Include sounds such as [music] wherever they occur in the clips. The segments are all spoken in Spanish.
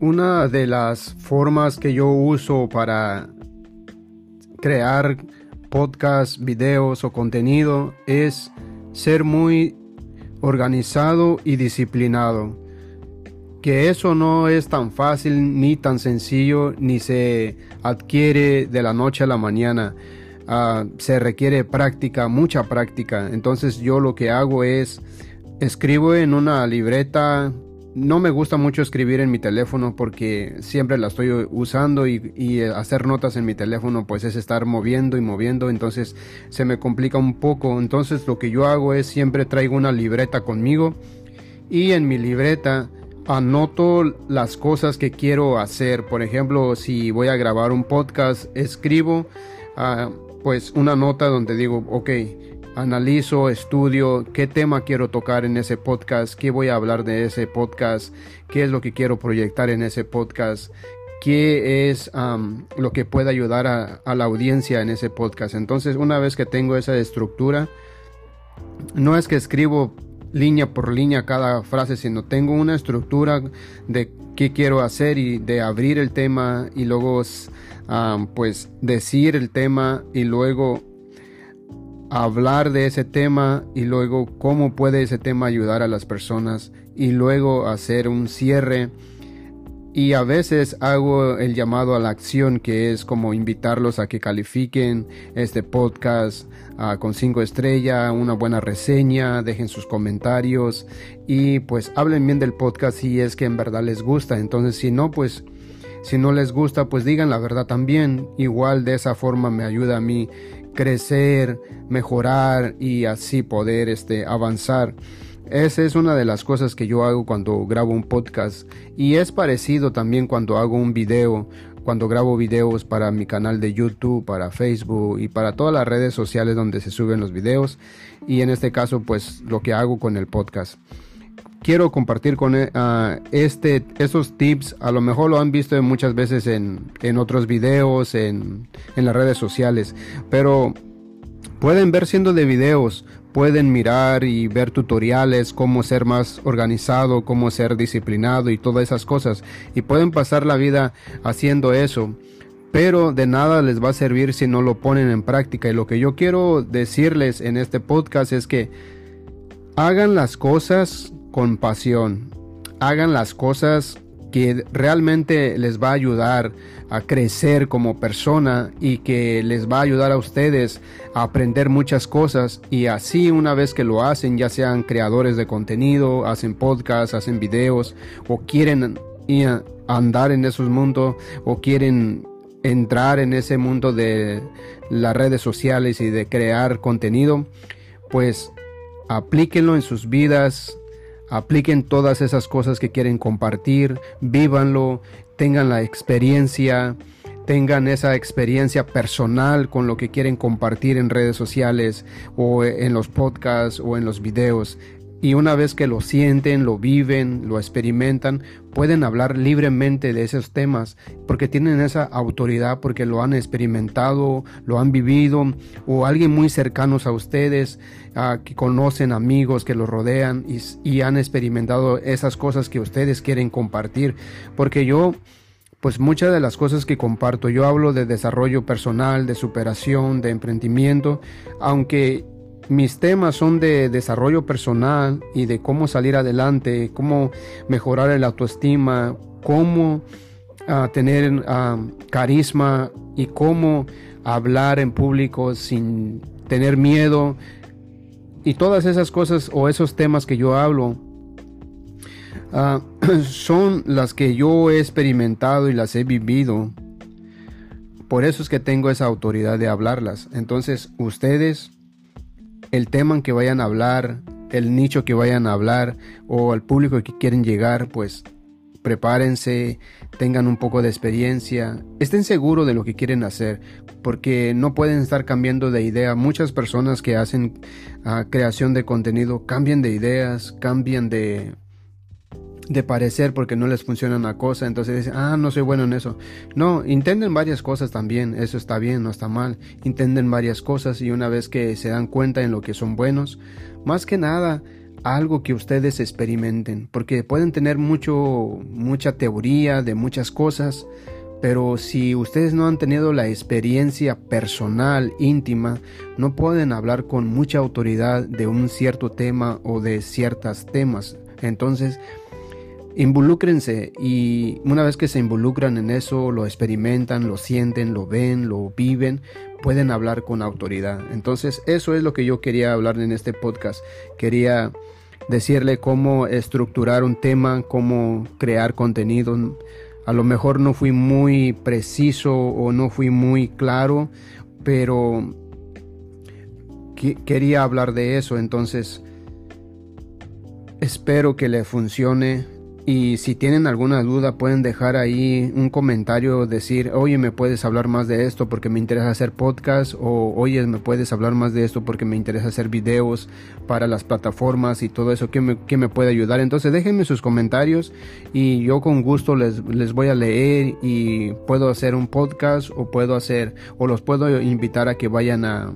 Una de las formas que yo uso para crear podcasts, videos o contenido es ser muy organizado y disciplinado. Que eso no es tan fácil ni tan sencillo ni se adquiere de la noche a la mañana. Ah, se requiere práctica, mucha práctica. Entonces yo lo que hago es escribo en una libreta no me gusta mucho escribir en mi teléfono porque siempre la estoy usando y, hacer notas en mi teléfono pues es estar moviendo y moviendo, entonces se me complica un poco. Entonces lo que yo hago es siempre traigo una libreta conmigo y en mi libreta anoto las cosas que quiero hacer. Por ejemplo, si voy a grabar un podcast, escribo ah, pues una nota donde digo, ok, analizo, estudio qué tema quiero tocar en ese podcast, qué voy a hablar de ese podcast, qué es lo que quiero proyectar en ese podcast, qué es lo que puede ayudar a, la audiencia en ese podcast. Entonces, una vez que tengo esa estructura, no es que escribo línea por línea cada frase, sino tengo una estructura de qué quiero hacer y de abrir el tema y luego pues decir el tema y luego hablar de ese tema y luego cómo puede ese tema ayudar a las personas y luego hacer un cierre y a veces hago el llamado a la acción que es como invitarlos a que califiquen este podcast ah, con cinco estrellas, una buena reseña, dejen sus comentarios y pues hablen bien del podcast si es que en verdad les gusta. Entonces si no pues si no les gusta pues digan la verdad también. Igual de esa forma me ayuda a mí crecer, mejorar y así poder este, avanzar. Esa es una de las cosas que yo hago cuando grabo un podcast y es parecido también cuando hago un video, cuando grabo videos para mi canal de YouTube, para Facebook y para todas las redes sociales donde se suben los videos y en este caso pues lo que hago con el podcast quiero compartir con uh, este, esos tips. A lo mejor lo han visto muchas veces en, en otros videos, en, en, las redes sociales, pero pueden ver siendo de videos, pueden mirar y ver tutoriales, cómo ser más organizado, cómo ser disciplinado y todas esas cosas. Y pueden pasar la vida haciendo eso. Pero de nada les va a servir si no lo ponen en práctica. Y lo que yo quiero decirles en este podcast es que hagan las cosas con pasión. Hagan las cosas que realmente les va a ayudar a crecer como persona y que les va a ayudar a ustedes a aprender muchas cosas y así una vez que lo hacen, ya sean creadores de contenido, hacen podcasts, hacen videos o quieren andar en esos mundos o quieren entrar en ese mundo de las redes sociales y de crear contenido, pues aplíquenlo en sus vidas, apliquen todas esas cosas que quieren compartir, vívanlo, tengan la experiencia, tengan esa experiencia personal con lo que quieren compartir en redes sociales o en los podcasts o en los videos y una vez que lo sienten, lo viven, lo experimentan, pueden hablar libremente de esos temas porque tienen esa autoridad, porque lo han experimentado, lo han vivido, o alguien muy cercanos a ustedes, que conocen amigos que los rodean y, y han experimentado esas cosas que ustedes quieren compartir. Porque yo pues muchas de las cosas que comparto, yo hablo de desarrollo personal, de superación, de emprendimiento, aunque mis temas son de desarrollo personal y de cómo salir adelante, cómo mejorar el autoestima, cómo ah, tener ah, carisma y cómo hablar en público sin tener miedo. Y todas esas cosas o esos temas que yo hablo ah, [clears throat] son las que yo he experimentado y las he vivido. Por eso es que tengo esa autoridad de hablarlas. Entonces ustedes el tema en que vayan a hablar, el nicho que vayan a hablar o al público que quieren llegar, pues prepárense, tengan un poco de experiencia, estén seguros de lo que quieren hacer, porque no pueden estar cambiando de idea. Muchas personas que hacen ah, creación de contenido cambian de ideas, cambian de de parecer porque no les funciona una cosa, entonces dicen, ah, no soy bueno en eso. No, intenten varias cosas también, eso está bien, no está mal. Intenten varias cosas y una vez que se dan cuenta en lo que son buenos, más que nada, algo que ustedes experimenten, porque pueden tener mucho, mucha teoría de muchas cosas, pero si ustedes no han tenido la experiencia personal, íntima, no pueden hablar con mucha autoridad de un cierto tema o de ciertos temas. Entonces, involúcrense y una vez que se involucran en eso, lo experimentan, lo sienten, lo ven, lo viven, pueden hablar con autoridad. Entonces, eso es lo que yo quería hablar en este podcast. Quería decirle cómo estructurar un tema, cómo crear contenido. A lo mejor no fui muy preciso o no fui muy claro, pero quería hablar de eso. Entonces, espero que le funcione y si tienen alguna duda pueden dejar ahí un comentario, decir, oye, me puedes hablar más de esto porque me interesa hacer podcast o oye, me puedes hablar más de esto porque me interesa hacer videos para las plataformas y todo eso, ¿qué me, me puede ayudar? Entonces déjenme sus comentarios y yo con gusto les, les voy a leer y puedo hacer un podcast o puedo hacer o los puedo invitar a que vayan a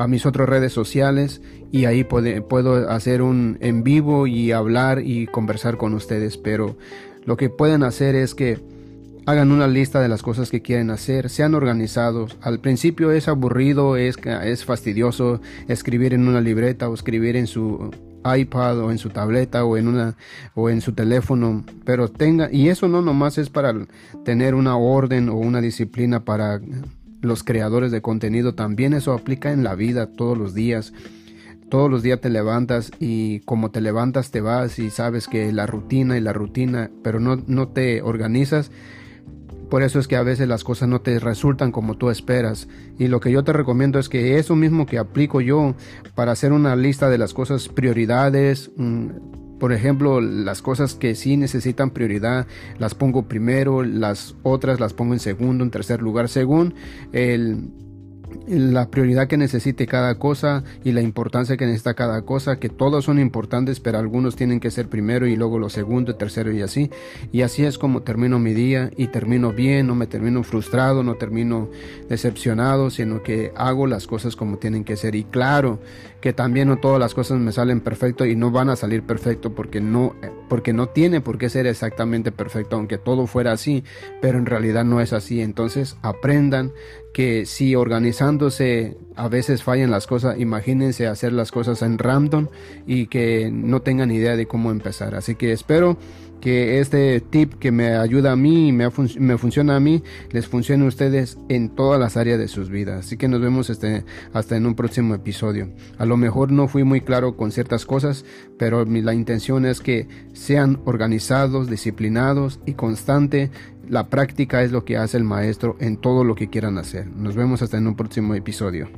a mis otras redes sociales y ahí puedo hacer un en vivo y hablar y conversar con ustedes. Pero lo que pueden hacer es que hagan una lista de las cosas que quieren hacer, sean organizados. Al principio es aburrido, es, es fastidioso escribir en una libreta o escribir en su iPad o en su tableta o en una o en su teléfono, pero tenga y eso no nomás es para tener una orden o una disciplina para los creadores de contenido, también eso aplica en la vida todos los días. Todos los días te levantas y como te levantas te vas y sabes que la rutina y la rutina, pero no, no te organizas. Por eso es que a veces las cosas no te resultan como tú esperas. Y lo que yo te recomiendo es que eso mismo que aplico yo para hacer una lista de las cosas prioridades, mm, por ejemplo, las cosas que sí necesitan prioridad las pongo primero, las otras las pongo en segundo, en tercer lugar, según el la prioridad que necesite cada cosa y la importancia que necesita cada cosa, que todos son importantes, pero algunos tienen que ser primero y luego lo segundo, tercero y así. Y así es como termino mi día y termino bien, no me termino frustrado, no termino decepcionado, sino que hago las cosas como tienen que ser. Y claro que también no todas las cosas me salen perfecto y no van a salir perfecto porque no, porque no tiene por qué ser exactamente perfecto, aunque todo fuera así, pero en realidad no es así. Entonces aprendan que si organizándose a veces fallan las cosas, imagínense hacer las cosas en random y que no tengan idea de cómo empezar. Así que espero que este tip que me ayuda a mí y me, funciona a mí, les funcione a ustedes en todas las áreas de sus vidas. Así que nos vemos este, hasta en un próximo episodio. A lo mejor no fui muy claro con ciertas cosas, pero la intención es que sean organizados, disciplinados y constante la práctica es lo que hace el maestro en todo lo que quieran hacer. Nos vemos hasta en un próximo episodio.